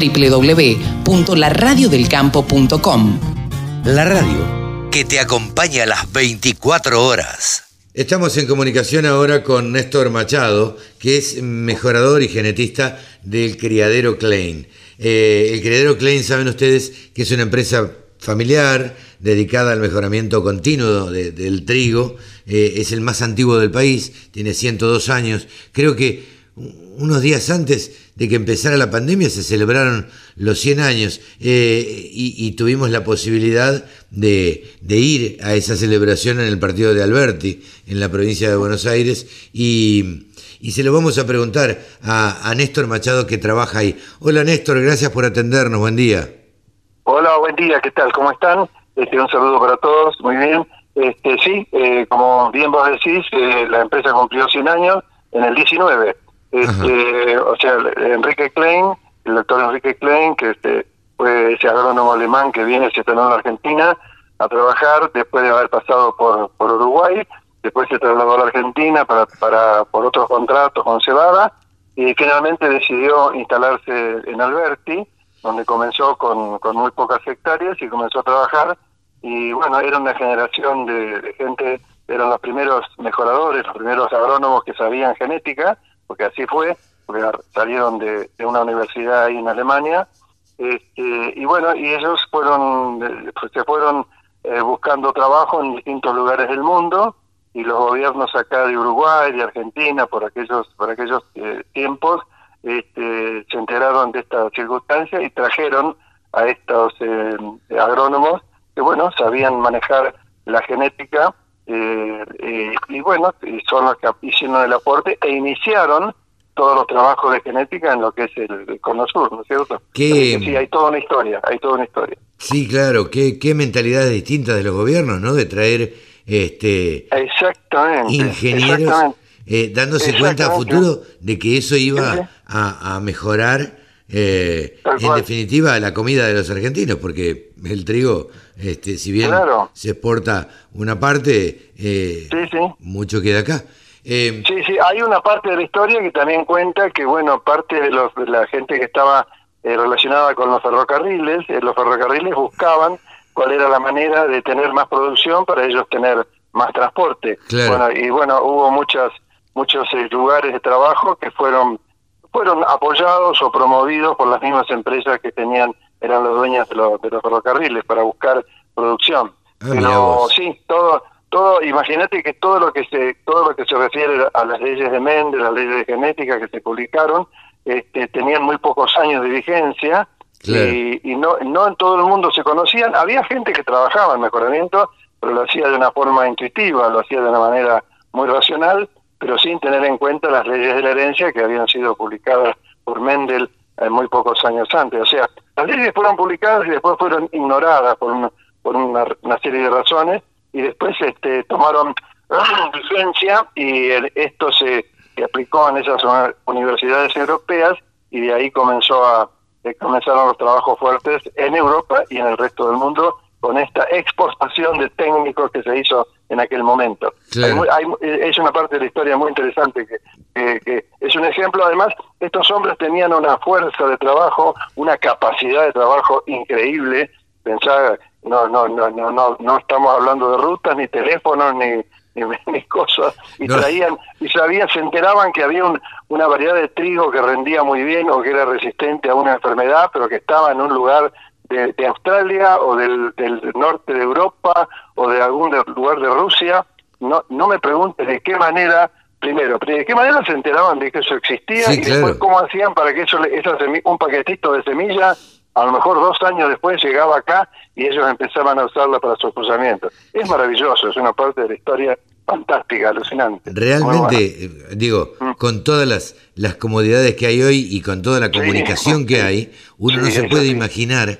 www.laradiodelcampo.com. La radio que te acompaña a las 24 horas. Estamos en comunicación ahora con Néstor Machado, que es mejorador y genetista del criadero Klein. Eh, el criadero Klein, saben ustedes que es una empresa familiar dedicada al mejoramiento continuo del trigo. Eh, es el más antiguo del país, tiene 102 años. Creo que unos días antes de que empezara la pandemia se celebraron los 100 años eh, y, tuvimos la posibilidad de, ir a esa celebración en el partido de Alberti, en la provincia de Buenos Aires, y, se lo vamos a preguntar a, a Néstor Machado que trabaja ahí. Hola Néstor, gracias por atendernos, buen día. Hola, buen día, ¿qué tal? ¿Cómo están? Este, un saludo para todos, muy bien. Este, sí, eh, como bien vos decís, eh, la empresa cumplió 100 años en el 19. Este, o sea, Enrique Klein, el doctor Enrique Klein, que este, fue ese agrónomo alemán que viene, se trasladó a Argentina a trabajar después de haber pasado por, por Uruguay, después se trasladó a la Argentina para, para por otros contratos con Cebada y finalmente decidió instalarse en Alberti donde comenzó con, con muy pocas hectáreas y comenzó a trabajar. Y bueno, era una generación de, gente, eran los primeros mejoradores, los primeros agrónomos que sabían genética, porque así fue, salieron de, una universidad ahí en Alemania. Este, y bueno, y ellos fueron, pues se fueron eh, buscando trabajo en distintos lugares del mundo y los gobiernos acá de Uruguay, de Argentina, por aquellos, por aquellos eh, tiempos, este, se enteraron de esta circunstancia y trajeron a estos eh, agrónomos que, bueno, sabían manejar la genética eh, eh, y, bueno, son los que hicieron el aporte e iniciaron todos los trabajos de genética en lo que es el, Cono Sur, ¿no es cierto? sí, hay toda una historia, hay toda una historia. Sí, claro, qué, qué mentalidades distintas de los gobiernos, ¿no? De traer este exactamente, ingenieros eh, dándose cuenta a futuro de que eso iba a, mejorar, eh, en definitiva, la comida de los argentinos, porque el trigo, este, si bien se exporta una parte, eh, mucho queda acá. sí, sí, hay una parte de la historia que también cuenta que, bueno, parte de, los, de la gente que estaba relacionada con los ferrocarriles, los ferrocarriles buscaban cuál era la manera de tener más producción para ellos tener más transporte. Bueno, y bueno, hubo muchas muchos eh, lugares de trabajo que fueron fueron apoyados o promovidos por las mismas empresas que tenían eran los dueños de, los, de los ferrocarriles para buscar producción. Ah, Pero sí, todo todo imagínate que todo lo que se todo lo que se refiere a las leyes de Mendel, las leyes de genética que se publicaron, este, tenían muy pocos años de vigencia y, y, no no en todo el mundo se conocían. Había gente que trabajaba en mejoramiento, pero lo hacía de una forma intuitiva, lo hacía de una manera muy racional pero sin tener en cuenta las leyes de la herencia que habían sido publicadas por Mendel eh, muy pocos años antes. O sea, las leyes fueron publicadas y después fueron ignoradas por, por una, serie de razones y después este, tomaron vigencia y esto se, aplicó en esas universidades europeas y de ahí comenzó a eh, comenzaron los trabajos fuertes en Europa y en el resto del mundo con esta exportación de técnicos que se hizo en aquel momento. es una parte de la historia muy interesante que, que, es un ejemplo. Además, estos hombres tenían una fuerza de trabajo, una capacidad de trabajo increíble. Pensar, no, no, no, no, no, no estamos hablando de rutas, ni teléfonos, ni, ni, cosas. Y traían, y sabían, se enteraban que había una variedad de trigo que rendía muy bien o que era resistente a una enfermedad, pero que estaba en un lugar de, Australia o del, norte de Europa o de algún lugar de Rusia. No, no me preguntes de qué manera, primero, de qué manera se enteraban de que eso existía y después cómo hacían para que eso, esa un paquetito de semilla, a lo mejor dos años después llegaba acá y ellos empezaban a usarla para sus cruzamientos. Es maravilloso, es una parte de la historia fantástica, alucinante. Realmente, eh, digo, mm. con todas las, las comodidades que hay hoy y con toda la comunicación que hay, uno no se puede imaginar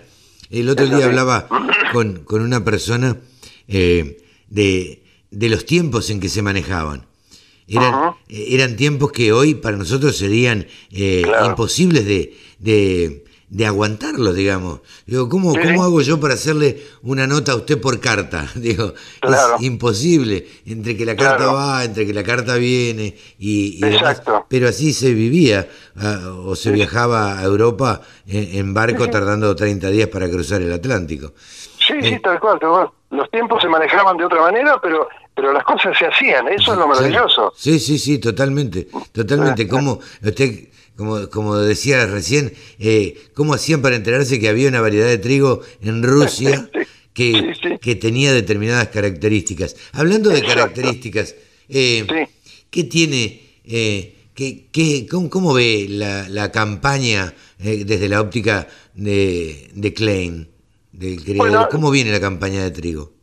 el otro día hablaba con, con una persona eh, de, de, los tiempos en que se manejaban. Eran, eh, eran tiempos que hoy para nosotros serían eh, imposibles de, de, de aguantarlo, digamos. Digo, ¿cómo, ¿cómo hago yo para hacerle una nota a usted por carta? Digo, es imposible, entre que la carta va, entre que la carta viene y, demás. Pero así se vivía, ah, o se viajaba a Europa en, barco tardando 30 días para cruzar el Atlántico. Sí, sí, eh, tal cual, tal cual. Los tiempos se manejaban de otra manera, pero pero las cosas se hacían, eso es lo maravilloso. Sí, sí, sí, totalmente, totalmente. Como usted, como, como decía recién, eh, cómo hacían para enterarse que había una variedad de trigo en Rusia que, que tenía determinadas características. Hablando de características, eh, ¿qué tiene, eh, qué, qué, cómo, ve la, la campaña eh, desde la óptica de, de Klein? Del ¿Cómo viene la campaña de trigo?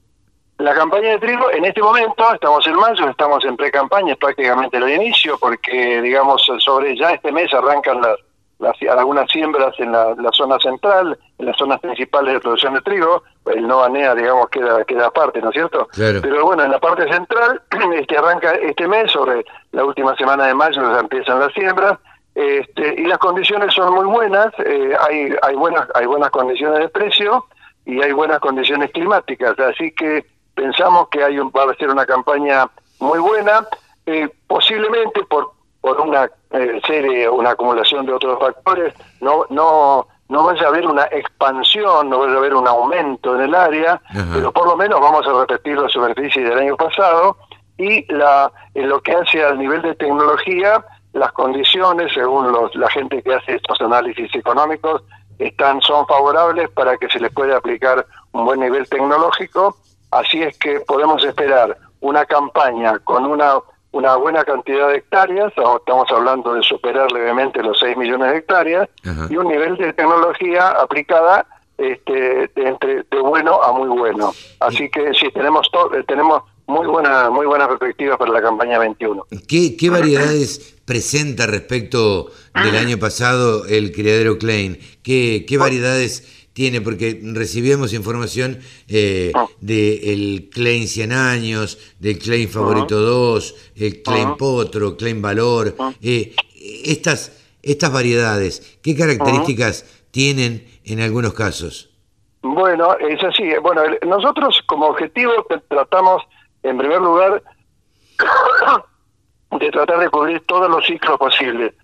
La campaña de trigo, en este momento, estamos en mayo, estamos en pre-campaña, es prácticamente el inicio, porque, digamos, sobre ya este mes arrancan las, las algunas siembras en la, zona central, en las zonas principales de producción de trigo, el no anea, digamos, queda, queda aparte, ¿no es cierto? Pero bueno, en la parte central, este arranca este mes, sobre la última semana de mayo ya empiezan las siembras, este, y las condiciones son muy buenas, eh, hay, hay, buenas, hay buenas condiciones de precio y hay buenas condiciones climáticas, así que pensamos que hay un, va a ser una campaña muy buena, eh, posiblemente por por una eh, serie, una acumulación de otros factores, no no no vaya a haber una expansión, no vaya a haber un aumento en el área, pero por lo menos vamos a repetir la superficie del año pasado y la en lo que hace al nivel de tecnología, las condiciones, según los, la gente que hace estos análisis económicos, están son favorables para que se les pueda aplicar un buen nivel tecnológico Así es que podemos esperar una campaña con una, una buena cantidad de hectáreas, estamos hablando de superar levemente los 6 millones de hectáreas, y un nivel de tecnología aplicada este, de, entre, de bueno a muy bueno. Así que sí, tenemos, tenemos muy buena muy buenas perspectivas para la campaña 21. ¿Qué, qué variedades presenta respecto del año pasado el criadero Klein? ¿Qué, qué variedades tiene, porque recibimos información eh, ah. del Klein 100 años, del Klein Favorito 2, el Klein Potro, Klein Valor. Eh, estas, estas variedades, ¿qué características tienen en algunos casos? Bueno, es así. Bueno, nosotros como objetivo tratamos, en primer lugar, de tratar de cubrir todos los ciclos posibles,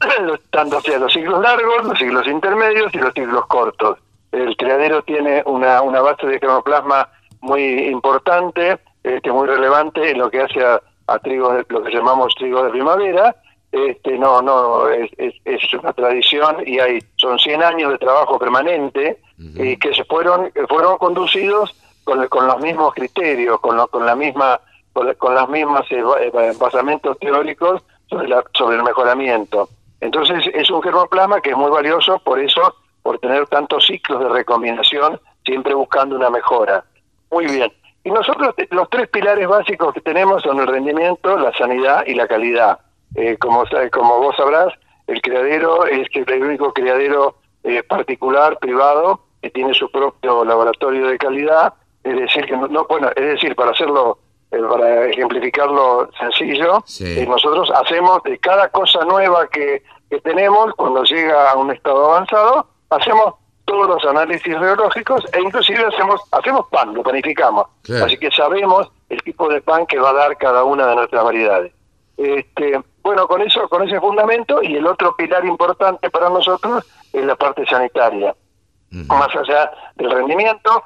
tanto sea los ciclos largos, los ciclos intermedios y los ciclos cortos. El criadero tiene una, una base de cronoplasma muy importante, este, muy relevante en lo que hace a, trigo, lo que llamamos trigo de primavera. Este, no, no, es, es, una tradición y hay, son 100 años de trabajo permanente y que se fueron, fueron conducidos con, con los mismos criterios, con, con la misma, con, con las mismas eh, eh, basamentos teóricos sobre, la, sobre el mejoramiento. Entonces es un germoplasma que es muy valioso, por eso por tener tantos ciclos de recombinación, siempre buscando una mejora. Muy bien. Y nosotros los tres pilares básicos que tenemos son el rendimiento, la sanidad y la calidad. Eh, como, como vos sabrás, el criadero es el único criadero eh, particular, privado, que tiene su propio laboratorio de calidad. Es decir, que no, bueno, es decir, para hacerlo, eh, para ejemplificarlo sencillo, nosotros hacemos de cada cosa nueva que, que tenemos, cuando llega a un estado avanzado, hacemos todos los análisis biológicos e inclusive hacemos hacemos pan, lo panificamos. Así que sabemos el tipo de pan que va a dar cada una de nuestras variedades. Este, bueno, con eso, con ese fundamento y el otro pilar importante para nosotros es la parte sanitaria. Más allá del rendimiento,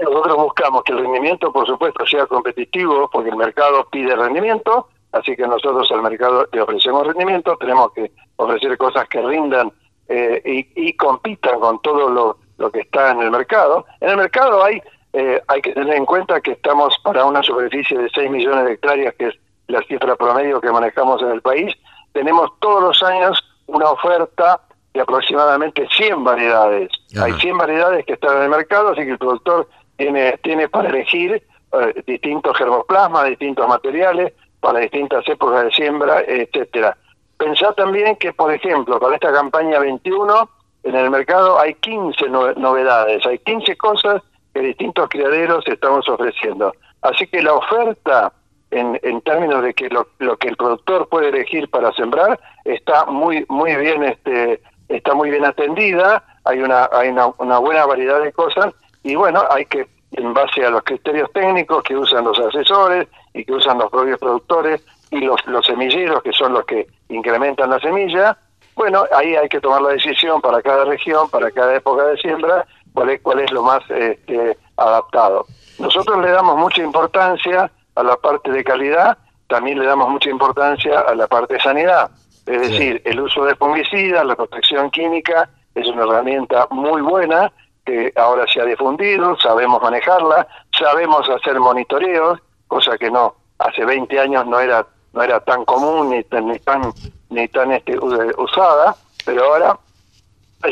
nosotros buscamos que el rendimiento, por supuesto, sea competitivo, porque el mercado pide rendimiento, así que nosotros al mercado le ofrecemos rendimiento, tenemos que ofrecer cosas que rindan eh, y, compitan con todo lo, lo, que está en el mercado. En el mercado hay, eh, hay que tener en cuenta que estamos para una superficie de 6 millones de hectáreas, que es la cifra promedio que manejamos en el país. Tenemos todos los años una oferta de aproximadamente 100 variedades. Hay 100 variedades que están en el mercado, así que el productor tiene, tiene para elegir eh, distintos germoplasmas, distintos materiales, para distintas épocas de siembra, etcétera. Pensá también que, por ejemplo, para esta campaña 21, en el mercado hay 15 novedades, hay 15 cosas que distintos criaderos estamos ofreciendo. Así que la oferta, en, en términos de que lo, lo, que el productor puede elegir para sembrar, está muy muy bien este está muy bien atendida. hay una, hay una buena variedad de cosas y bueno, hay que, en base a los criterios técnicos que usan los asesores y que usan los propios productores y los, los semilleros, que son los que incrementan la semilla, bueno, ahí hay que tomar la decisión para cada región, para cada época de siembra, cuál es, cuál es lo más este, adaptado. Nosotros le damos mucha importancia a la parte de calidad, también le damos mucha importancia a la parte de sanidad. Es decir, el uso de fungicidas, la protección química, es una herramienta muy buena que ahora se ha difundido, sabemos manejarla, sabemos hacer monitoreos, cosa que no, hace 20 años no era no era tan común ni, ni tan ni tan este, usada, pero ahora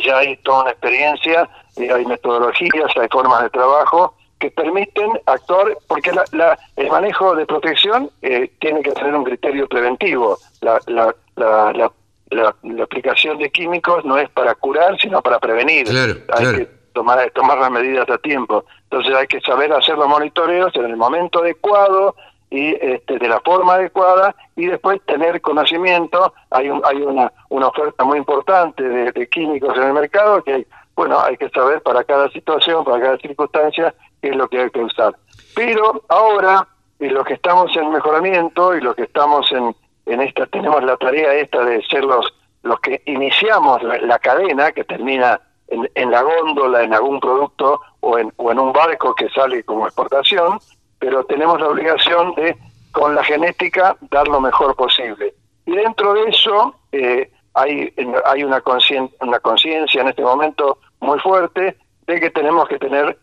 ya hay toda una experiencia, hay metodologías, hay formas de trabajo que permiten actuar, porque la, el manejo de protección eh, tiene que tener un criterio preventivo. La, la, la, la, aplicación de químicos no es para curar, sino para prevenir. hay que tomar, tomar las medidas a tiempo. Entonces hay que saber hacer los monitoreos en el momento adecuado, y este, de la forma adecuada y después tener conocimiento. Hay, un, hay una, una oferta muy importante de, químicos en el mercado que, bueno, hay que saber para cada situación, para cada circunstancia, qué es lo que hay que usar. Pero ahora, y los que estamos en mejoramiento y los que estamos en, en esta, tenemos la tarea esta de ser los, los que iniciamos la, cadena que termina en, en, la góndola, en algún producto o en, o en un barco que sale como exportación, pero tenemos la obligación de, con la genética, dar lo mejor posible. Y dentro de eso eh, hay, hay una conciencia en este momento muy fuerte de que tenemos que tener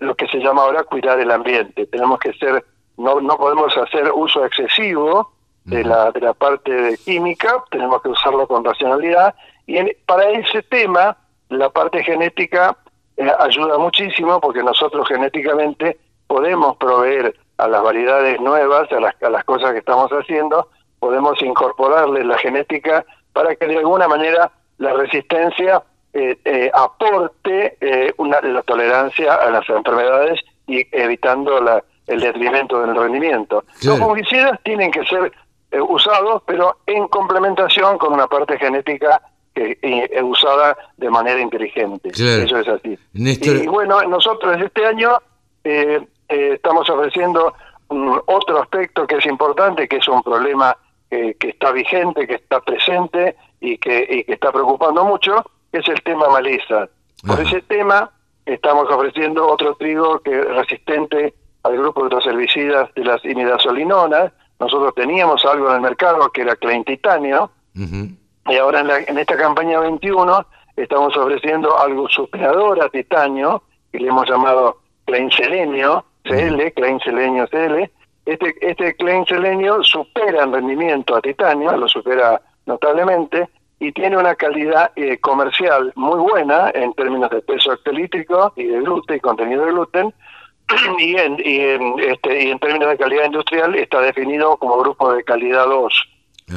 lo que se llama ahora cuidar el ambiente. Tenemos que ser, no, no podemos hacer uso excesivo de la, de la parte de química, tenemos que usarlo con racionalidad. Y para ese tema, la parte genética eh, ayuda muchísimo porque nosotros genéticamente podemos proveer a las variedades nuevas, a las, a las cosas que estamos haciendo, podemos incorporarle la genética para que de alguna manera la resistencia eh, eh, aporte eh, una, la tolerancia a las enfermedades y evitando la, el detrimento del rendimiento. Los fungicidas tienen que ser usados, pero en complementación con una parte genética que, usada de manera inteligente. Eso es así. Y bueno, nosotros este año eh, eh, estamos ofreciendo otro aspecto que es importante, que es un problema que está vigente, que está presente y que, está preocupando mucho, que es el tema maleza. Por ese tema estamos ofreciendo otro trigo que es resistente al grupo de los herbicidas de las imidazolinonas. Nosotros teníamos algo en el mercado que era Klein Titanio, y ahora en, la, en esta campaña 21 estamos ofreciendo algo superador a titanio, que le hemos llamado Klein Selenio, CL, Klein Selenio CL. Este, este Klein Selenio supera en rendimiento a titanio, lo supera notablemente, y tiene una calidad eh, comercial muy buena en términos de peso hectolítrico y de gluten, y contenido de gluten, y en, y en, este, y en términos de calidad industrial está definido como grupo de calidad 2.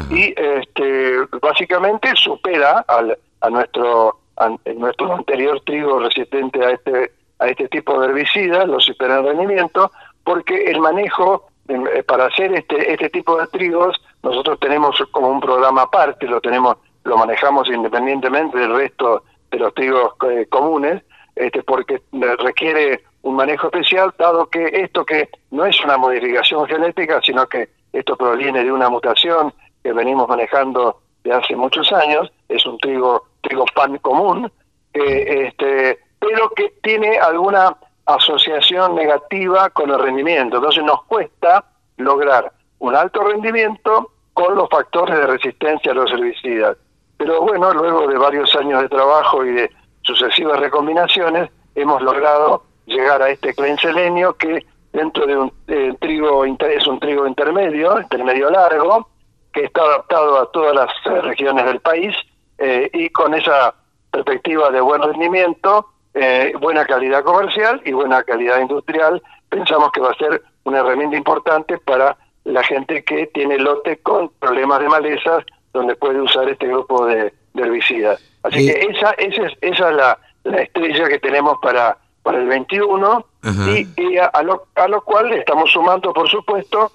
Y este, básicamente supera al, a nuestro a nuestro anterior trigo resistente a este a este tipo de herbicidas, los supera rendimiento, porque el manejo eh, para hacer este este tipo de trigos nosotros tenemos como un programa aparte, lo tenemos lo manejamos independientemente del resto de los trigos eh, comunes, este porque requiere un manejo especial dado que esto que no es una modificación genética, sino que esto proviene de una mutación que venimos manejando de hace muchos años, es un trigo trigo pan común, que este pero que tiene alguna asociación negativa con el rendimiento. Entonces nos cuesta lograr un alto rendimiento con los factores de resistencia a los herbicidas. Pero bueno, luego de varios años de trabajo y de sucesivas recombinaciones, hemos logrado llegar a este clenselenio que dentro de un eh, trigo es un trigo intermedio, intermedio largo, que está adaptado a todas las regiones del país eh, y con esa perspectiva de buen rendimiento eh, buena calidad comercial y buena calidad industrial, pensamos que va a ser una herramienta importante para la gente que tiene lote con problemas de malezas, donde puede usar este grupo de, herbicidas. Así que esa, esa es, esa es la, estrella que tenemos para, para el 21 y, a, lo, a lo cual le estamos sumando, por supuesto,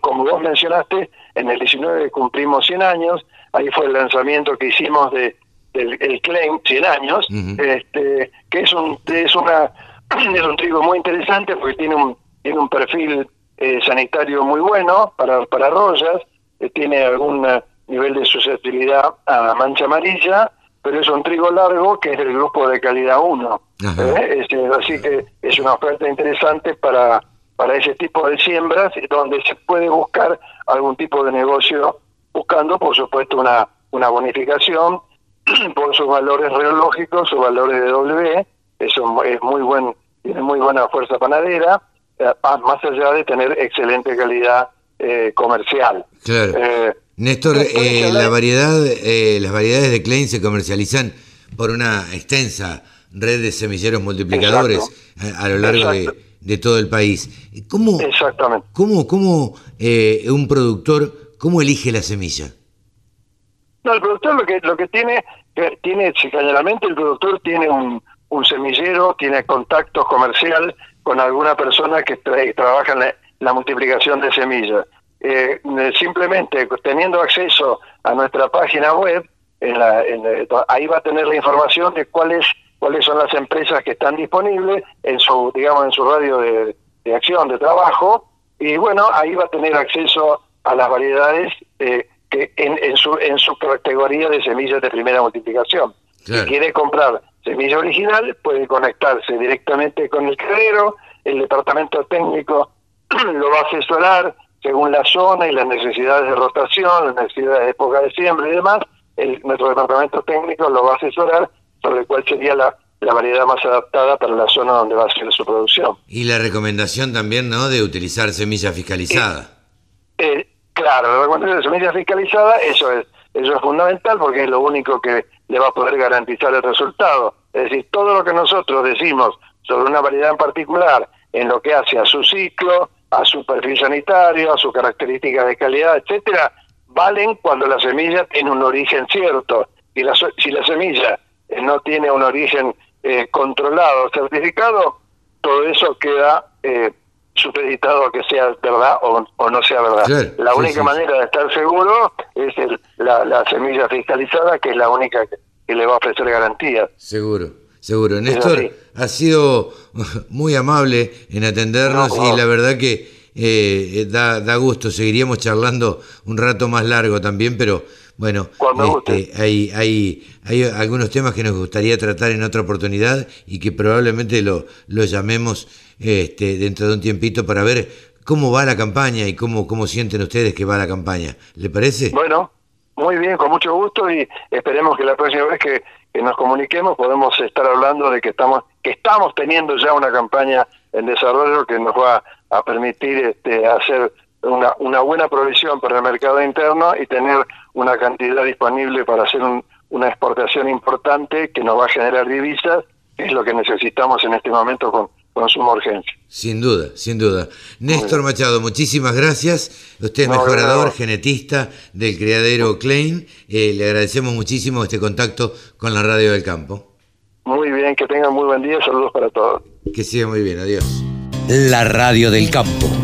como vos mencionaste, en el 19 cumplimos 100 años, ahí fue el lanzamiento que hicimos de el Klein 100 años, este, que es un es una es un trigo muy interesante porque tiene un tiene un perfil eh, sanitario muy bueno para para rollas, eh, tiene algún nivel de susceptibilidad a mancha amarilla, pero es un trigo largo que es del grupo de calidad 1. ¿eh? así que es una oferta interesante para para ese tipo de siembras donde se puede buscar algún tipo de negocio buscando por supuesto una una bonificación por sus valores reológicos, sus valores de W, eso es muy buen, tiene muy buena fuerza panadera, eh, más allá de tener excelente calidad eh, comercial. Claro. Eh, Néstor, la variedad, las variedades de Klein se comercializan por una extensa red de semilleros multiplicadores a, lo largo de, todo el país. ¿Cómo, Exactamente. ¿Cómo, cómo un productor, cómo elige la semilla? No, el productor lo que lo que tiene, tiene generalmente el productor tiene un, un semillero, tiene contacto comercial con alguna persona que trabaja en la, multiplicación de semillas. Eh, simplemente teniendo acceso a nuestra página web, en la, ahí va a tener la información de cuáles cuáles son las empresas que están disponibles en su digamos en su radio de, de acción de trabajo y bueno ahí va a tener acceso a las variedades eh, en, su, en su categoría de semillas de primera multiplicación. Si quiere comprar semilla original, puede conectarse directamente con el credero, el departamento técnico lo va a asesorar según la zona y las necesidades de rotación, las necesidades de época de siembra y demás. El, nuestro departamento técnico lo va a asesorar sobre cuál sería la, la variedad más adaptada para la zona donde va a ser su producción. Y la recomendación también, ¿no?, de utilizar semilla fiscalizada. Eh, Claro, la recomendación de semilla fiscalizada, eso es, eso es fundamental porque es lo único que le va a poder garantizar el resultado. Es decir, todo lo que nosotros decimos sobre una variedad en particular, en lo que hace a su ciclo, a su perfil sanitario, a sus características de calidad, etcétera, valen cuando la semilla tiene un origen cierto. Y la, si la semilla eh, no tiene un origen eh, controlado, certificado, todo eso queda eh, supeditado a que sea verdad o, no sea verdad. la única manera de estar seguro es la, semilla fiscalizada, que es la única que, le va a ofrecer garantía. Seguro, seguro. Néstor, ha sido muy amable en atendernos y la verdad que eh, da, da gusto. Seguiríamos charlando un rato más largo también, pero bueno, este, hay, hay, hay algunos temas que nos gustaría tratar en otra oportunidad y que probablemente lo, lo llamemos este, dentro de un tiempito para ver cómo va la campaña y cómo, cómo sienten ustedes que va la campaña. ¿Le parece? Bueno, muy bien, con mucho gusto y esperemos que la próxima vez que, nos comuniquemos podemos estar hablando de que estamos que estamos teniendo ya una campaña en desarrollo que nos va a permitir este, hacer una, una buena provisión para el mercado interno y tener una cantidad disponible para hacer una exportación importante que nos va a generar divisas, que es lo que necesitamos en este momento con, con suma urgencia. Sin duda, sin duda. Néstor Machado, muchísimas gracias. Usted es mejorador, genetista del criadero Klein. Eh, le agradecemos muchísimo este contacto con la Radio del Campo. Muy bien, que tengan muy buen día. Saludos para todos. Que siga muy bien, adiós. La Radio del Campo.